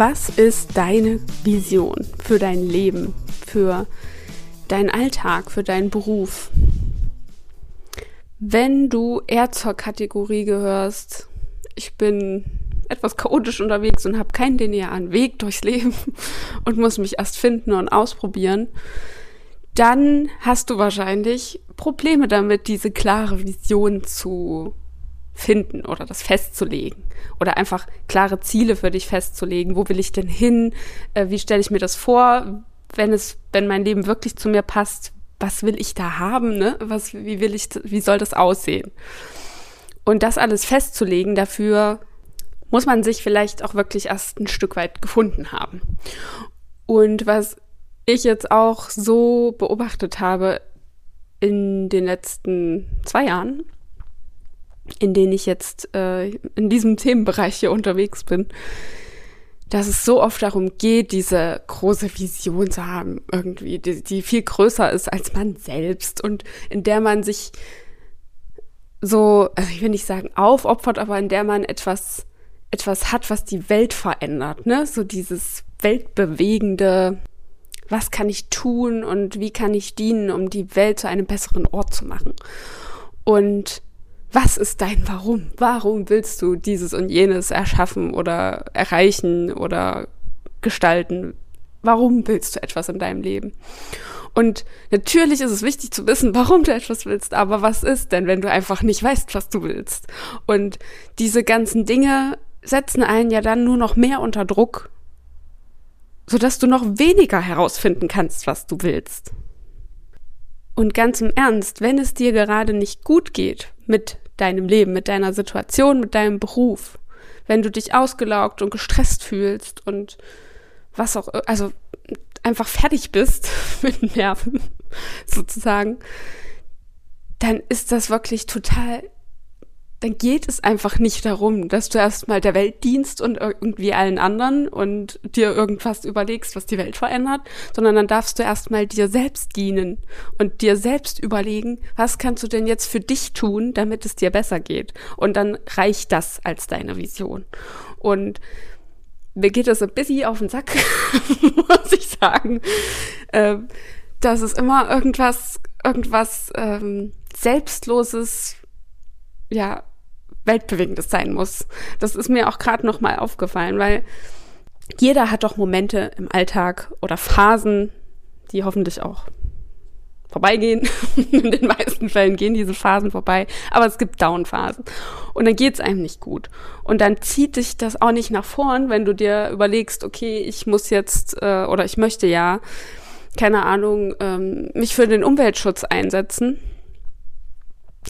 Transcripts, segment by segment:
Was ist deine Vision für dein Leben, für deinen Alltag, für deinen Beruf? Wenn du eher zur Kategorie gehörst, ich bin etwas chaotisch unterwegs und habe keinen linearen Weg durchs Leben und muss mich erst finden und ausprobieren, dann hast du wahrscheinlich Probleme damit, diese klare Vision zu finden oder das festzulegen oder einfach klare Ziele für dich festzulegen. Wo will ich denn hin? Äh, wie stelle ich mir das vor, wenn es, wenn mein Leben wirklich zu mir passt? Was will ich da haben? Ne? Was, wie will ich, wie soll das aussehen? Und das alles festzulegen, dafür muss man sich vielleicht auch wirklich erst ein Stück weit gefunden haben. Und was ich jetzt auch so beobachtet habe in den letzten zwei Jahren, in denen ich jetzt äh, in diesem Themenbereich hier unterwegs bin, dass es so oft darum geht, diese große Vision zu haben, irgendwie, die, die viel größer ist als man selbst und in der man sich so, also ich will nicht sagen aufopfert, aber in der man etwas, etwas hat, was die Welt verändert, ne? So dieses weltbewegende, was kann ich tun und wie kann ich dienen, um die Welt zu einem besseren Ort zu machen. Und was ist dein Warum? Warum willst du dieses und jenes erschaffen oder erreichen oder gestalten? Warum willst du etwas in deinem Leben? Und natürlich ist es wichtig zu wissen, warum du etwas willst, aber was ist denn, wenn du einfach nicht weißt, was du willst? Und diese ganzen Dinge setzen einen ja dann nur noch mehr unter Druck, sodass du noch weniger herausfinden kannst, was du willst. Und ganz im Ernst, wenn es dir gerade nicht gut geht mit deinem Leben, mit deiner Situation, mit deinem Beruf, wenn du dich ausgelaugt und gestresst fühlst und was auch, also einfach fertig bist mit Nerven sozusagen, dann ist das wirklich total dann geht es einfach nicht darum, dass du erstmal der Welt dienst und irgendwie allen anderen und dir irgendwas überlegst, was die Welt verändert, sondern dann darfst du erstmal dir selbst dienen und dir selbst überlegen, was kannst du denn jetzt für dich tun, damit es dir besser geht. Und dann reicht das als deine Vision. Und mir geht das ein bisschen auf den Sack, muss ich sagen, ähm, dass es immer irgendwas, irgendwas ähm, Selbstloses ja, Weltbewegendes sein muss. Das ist mir auch gerade noch mal aufgefallen, weil jeder hat doch Momente im Alltag oder Phasen, die hoffentlich auch vorbeigehen. In den meisten Fällen gehen diese Phasen vorbei, aber es gibt Down-Phasen. Und dann geht es einem nicht gut. Und dann zieht dich das auch nicht nach vorn, wenn du dir überlegst, okay, ich muss jetzt äh, oder ich möchte ja, keine Ahnung, ähm, mich für den Umweltschutz einsetzen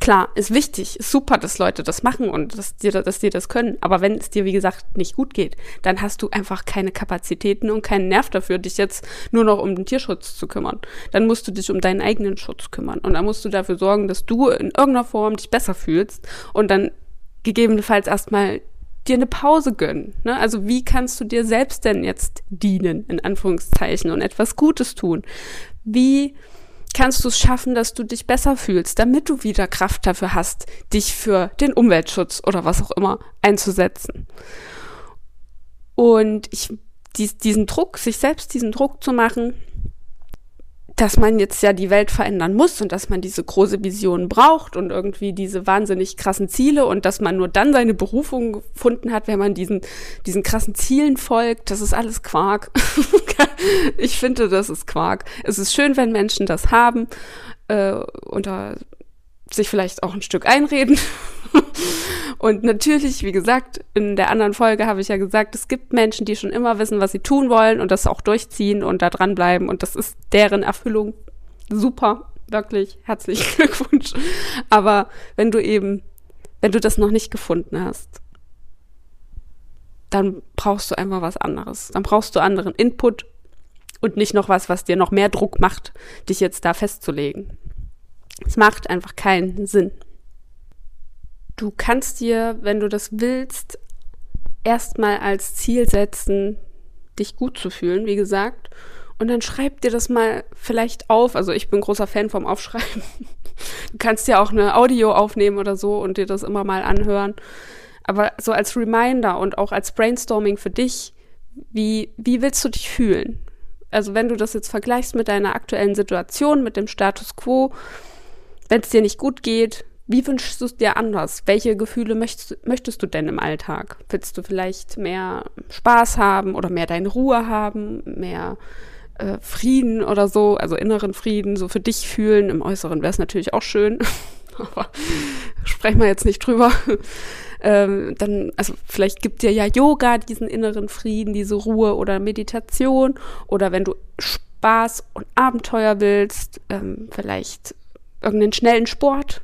klar, ist wichtig, ist super, dass Leute das machen und dass die, dass die das können. Aber wenn es dir, wie gesagt, nicht gut geht, dann hast du einfach keine Kapazitäten und keinen Nerv dafür, dich jetzt nur noch um den Tierschutz zu kümmern. Dann musst du dich um deinen eigenen Schutz kümmern. Und dann musst du dafür sorgen, dass du in irgendeiner Form dich besser fühlst und dann gegebenenfalls erstmal dir eine Pause gönnen. Ne? Also wie kannst du dir selbst denn jetzt dienen, in Anführungszeichen, und etwas Gutes tun? Wie kannst du es schaffen, dass du dich besser fühlst, damit du wieder Kraft dafür hast, dich für den Umweltschutz oder was auch immer einzusetzen. Und ich, dies, diesen Druck, sich selbst diesen Druck zu machen, dass man jetzt ja die Welt verändern muss und dass man diese große Vision braucht und irgendwie diese wahnsinnig krassen Ziele und dass man nur dann seine Berufung gefunden hat, wenn man diesen, diesen krassen Zielen folgt. Das ist alles Quark. ich finde, das ist Quark. Es ist schön, wenn Menschen das haben äh, und da sich vielleicht auch ein Stück einreden. Und natürlich, wie gesagt, in der anderen Folge habe ich ja gesagt, es gibt Menschen, die schon immer wissen, was sie tun wollen und das auch durchziehen und da dranbleiben. Und das ist deren Erfüllung. Super, wirklich herzlichen Glückwunsch. Aber wenn du eben, wenn du das noch nicht gefunden hast, dann brauchst du einfach was anderes. Dann brauchst du anderen Input und nicht noch was, was dir noch mehr Druck macht, dich jetzt da festzulegen. Es macht einfach keinen Sinn. Du kannst dir, wenn du das willst, erstmal als Ziel setzen, dich gut zu fühlen, wie gesagt. Und dann schreib dir das mal vielleicht auf. Also ich bin großer Fan vom Aufschreiben. Du kannst ja auch eine Audio aufnehmen oder so und dir das immer mal anhören. Aber so als Reminder und auch als Brainstorming für dich, Wie, wie willst du dich fühlen? Also wenn du das jetzt vergleichst mit deiner aktuellen Situation, mit dem Status quo, wenn es dir nicht gut geht, wie wünschst du es dir anders? Welche Gefühle möchtest, möchtest du denn im Alltag? Willst du vielleicht mehr Spaß haben oder mehr deine Ruhe haben, mehr äh, Frieden oder so, also inneren Frieden, so für dich fühlen? Im Äußeren wäre es natürlich auch schön, aber sprechen wir jetzt nicht drüber. Ähm, dann, also vielleicht gibt dir ja Yoga diesen inneren Frieden, diese Ruhe oder Meditation oder wenn du Spaß und Abenteuer willst, ähm, vielleicht irgendeinen schnellen Sport,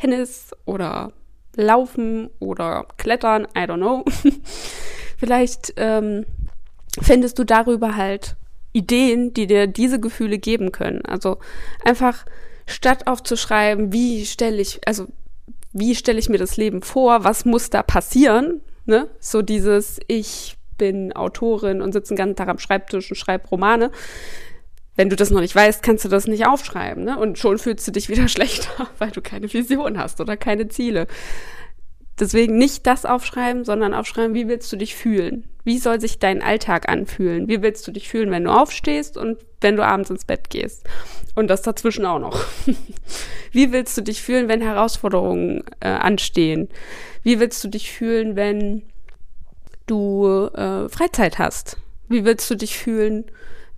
Tennis oder Laufen oder Klettern, I don't know. Vielleicht ähm, findest du darüber halt Ideen, die dir diese Gefühle geben können. Also einfach statt aufzuschreiben, wie stelle ich, also wie stelle ich mir das Leben vor, was muss da passieren, ne? So dieses, ich bin Autorin und sitze den ganzen Tag am Schreibtisch und schreibe Romane wenn du das noch nicht weißt, kannst du das nicht aufschreiben. Ne? Und schon fühlst du dich wieder schlechter, weil du keine Vision hast oder keine Ziele. Deswegen nicht das aufschreiben, sondern aufschreiben, wie willst du dich fühlen? Wie soll sich dein Alltag anfühlen? Wie willst du dich fühlen, wenn du aufstehst und wenn du abends ins Bett gehst? Und das dazwischen auch noch. wie willst du dich fühlen, wenn Herausforderungen äh, anstehen? Wie willst du dich fühlen, wenn du äh, Freizeit hast? Wie willst du dich fühlen,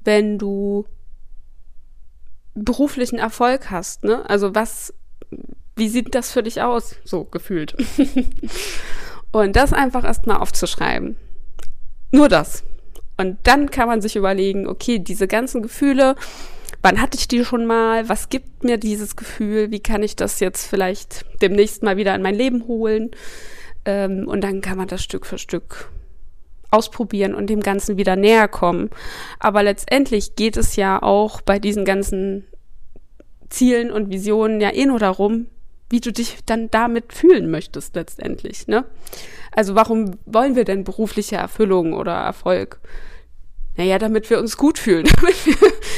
wenn du beruflichen Erfolg hast, ne? Also was, wie sieht das für dich aus, so gefühlt? und das einfach erstmal aufzuschreiben. Nur das. Und dann kann man sich überlegen, okay, diese ganzen Gefühle, wann hatte ich die schon mal? Was gibt mir dieses Gefühl? Wie kann ich das jetzt vielleicht demnächst mal wieder in mein Leben holen? Ähm, und dann kann man das Stück für Stück ausprobieren und dem Ganzen wieder näher kommen. Aber letztendlich geht es ja auch bei diesen ganzen Zielen und Visionen ja eh nur darum, wie du dich dann damit fühlen möchtest letztendlich, ne? Also warum wollen wir denn berufliche Erfüllung oder Erfolg? Naja, damit wir uns gut fühlen, damit wir,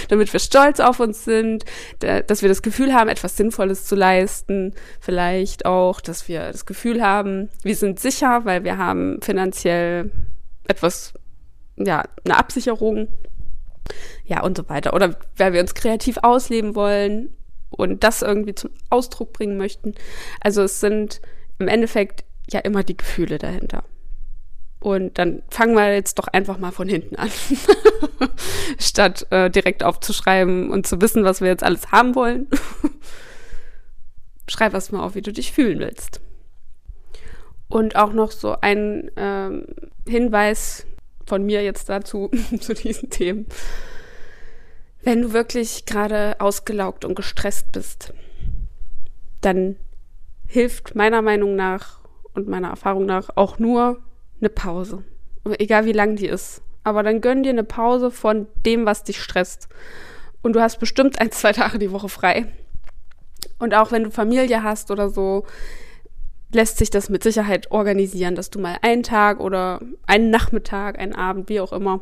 damit wir stolz auf uns sind, dass wir das Gefühl haben, etwas Sinnvolles zu leisten, vielleicht auch, dass wir das Gefühl haben, wir sind sicher, weil wir haben finanziell etwas, ja, eine Absicherung, ja, und so weiter. Oder weil wir uns kreativ ausleben wollen und das irgendwie zum Ausdruck bringen möchten. Also es sind im Endeffekt ja immer die Gefühle dahinter. Und dann fangen wir jetzt doch einfach mal von hinten an, statt äh, direkt aufzuschreiben und zu wissen, was wir jetzt alles haben wollen. Schreib erst mal auf, wie du dich fühlen willst. Und auch noch so ein ähm, Hinweis von mir jetzt dazu, zu diesen Themen. Wenn du wirklich gerade ausgelaugt und gestresst bist, dann hilft meiner Meinung nach und meiner Erfahrung nach auch nur eine Pause. Egal wie lang die ist. Aber dann gönn dir eine Pause von dem, was dich stresst. Und du hast bestimmt ein, zwei Tage die Woche frei. Und auch wenn du Familie hast oder so, lässt sich das mit Sicherheit organisieren, dass du mal einen Tag oder einen Nachmittag, einen Abend, wie auch immer,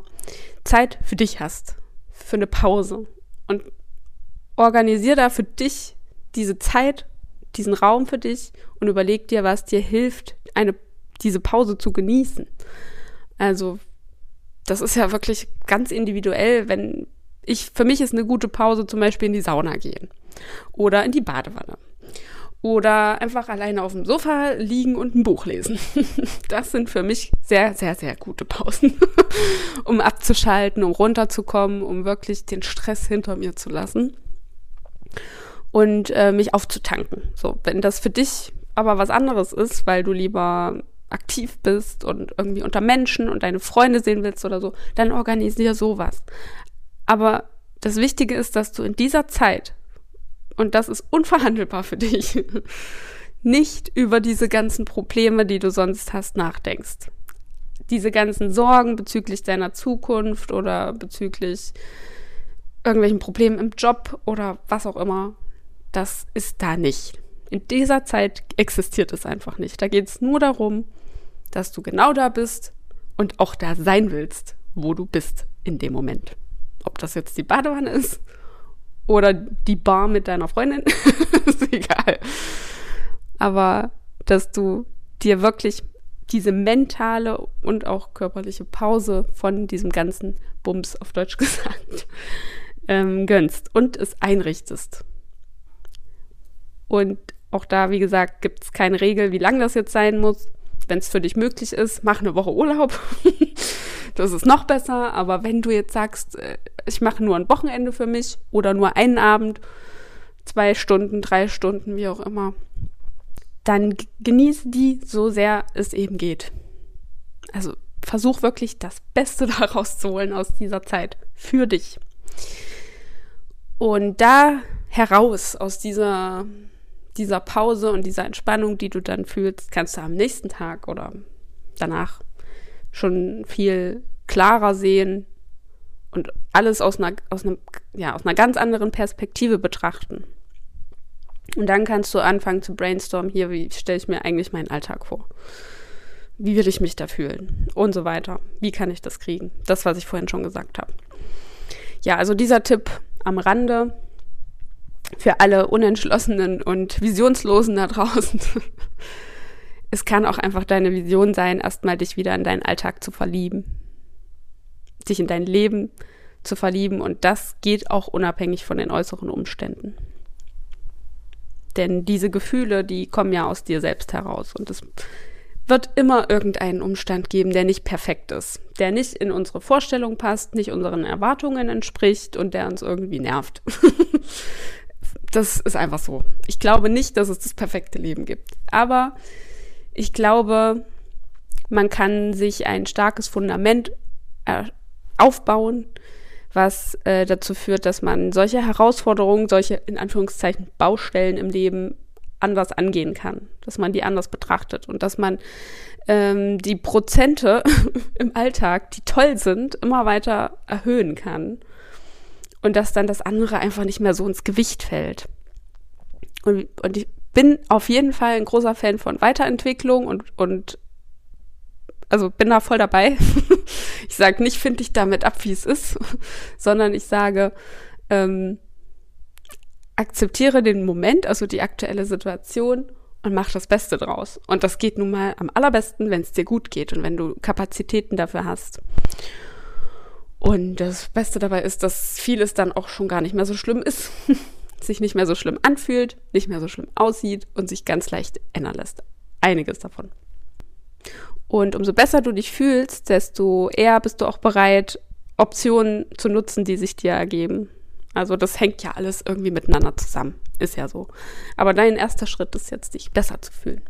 Zeit für dich hast, für eine Pause. Und organisier da für dich diese Zeit, diesen Raum für dich und überleg dir, was dir hilft, eine, diese Pause zu genießen. Also, das ist ja wirklich ganz individuell, wenn ich, für mich ist eine gute Pause zum Beispiel in die Sauna gehen oder in die Badewanne oder einfach alleine auf dem Sofa liegen und ein Buch lesen. Das sind für mich sehr, sehr, sehr gute Pausen, um abzuschalten, um runterzukommen, um wirklich den Stress hinter mir zu lassen und äh, mich aufzutanken. So, wenn das für dich aber was anderes ist, weil du lieber aktiv bist und irgendwie unter Menschen und deine Freunde sehen willst oder so, dann organisier sowas. Aber das Wichtige ist, dass du in dieser Zeit und das ist unverhandelbar für dich, nicht über diese ganzen Probleme, die du sonst hast, nachdenkst. Diese ganzen Sorgen bezüglich deiner Zukunft oder bezüglich irgendwelchen Problemen im Job oder was auch immer, das ist da nicht. In dieser Zeit existiert es einfach nicht. Da geht es nur darum, dass du genau da bist und auch da sein willst, wo du bist in dem Moment. Ob das jetzt die Badewanne ist oder die Bar mit deiner Freundin. ist egal. Aber dass du dir wirklich diese mentale und auch körperliche Pause von diesem ganzen Bums, auf Deutsch gesagt, ähm, gönnst und es einrichtest. Und auch da, wie gesagt, gibt es keine Regel, wie lang das jetzt sein muss. Wenn es für dich möglich ist, mach eine Woche Urlaub. das ist noch besser. Aber wenn du jetzt sagst, äh, ich mache nur ein Wochenende für mich oder nur einen Abend, zwei Stunden, drei Stunden, wie auch immer, dann genieße die so sehr es eben geht. Also versuch wirklich das Beste daraus zu holen aus dieser Zeit für dich. Und da heraus aus dieser, dieser Pause und dieser Entspannung, die du dann fühlst, kannst du am nächsten Tag oder danach schon viel klarer sehen und alles aus einer, aus einem, ja, aus einer ganz anderen Perspektive betrachten. Und dann kannst du anfangen zu brainstormen, hier, wie stelle ich mir eigentlich meinen Alltag vor? Wie will ich mich da fühlen? Und so weiter. Wie kann ich das kriegen? Das, was ich vorhin schon gesagt habe. Ja, also dieser Tipp am Rande für alle Unentschlossenen und Visionslosen da draußen. es kann auch einfach deine Vision sein, erstmal dich wieder in deinen Alltag zu verlieben. Dich in dein Leben zu verlieben und das geht auch unabhängig von den äußeren Umständen. Denn diese Gefühle, die kommen ja aus dir selbst heraus. Und es wird immer irgendeinen Umstand geben, der nicht perfekt ist, der nicht in unsere Vorstellung passt, nicht unseren Erwartungen entspricht und der uns irgendwie nervt. das ist einfach so. Ich glaube nicht, dass es das perfekte Leben gibt. Aber ich glaube, man kann sich ein starkes Fundament äh, aufbauen, was äh, dazu führt, dass man solche Herausforderungen, solche in Anführungszeichen Baustellen im Leben anders angehen kann, dass man die anders betrachtet und dass man ähm, die Prozente im Alltag, die toll sind, immer weiter erhöhen kann und dass dann das andere einfach nicht mehr so ins Gewicht fällt. Und, und ich bin auf jeden Fall ein großer Fan von Weiterentwicklung und, und also bin da voll dabei. ich sage nicht, finde ich damit ab, wie es ist, sondern ich sage, ähm, akzeptiere den Moment, also die aktuelle Situation und mach das Beste draus. Und das geht nun mal am allerbesten, wenn es dir gut geht und wenn du Kapazitäten dafür hast. Und das Beste dabei ist, dass vieles dann auch schon gar nicht mehr so schlimm ist, sich nicht mehr so schlimm anfühlt, nicht mehr so schlimm aussieht und sich ganz leicht ändern lässt. Einiges davon. Und umso besser du dich fühlst, desto eher bist du auch bereit, Optionen zu nutzen, die sich dir ergeben. Also das hängt ja alles irgendwie miteinander zusammen. Ist ja so. Aber dein erster Schritt ist jetzt, dich besser zu fühlen.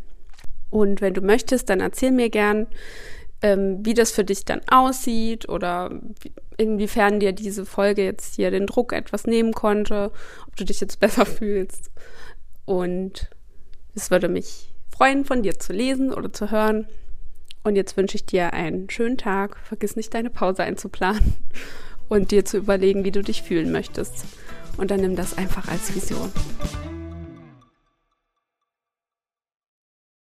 Und wenn du möchtest, dann erzähl mir gern, ähm, wie das für dich dann aussieht oder inwiefern dir diese Folge jetzt hier den Druck etwas nehmen konnte, ob du dich jetzt besser fühlst. Und es würde mich freuen, von dir zu lesen oder zu hören. Und jetzt wünsche ich dir einen schönen Tag. Vergiss nicht, deine Pause einzuplanen und dir zu überlegen, wie du dich fühlen möchtest. Und dann nimm das einfach als Vision.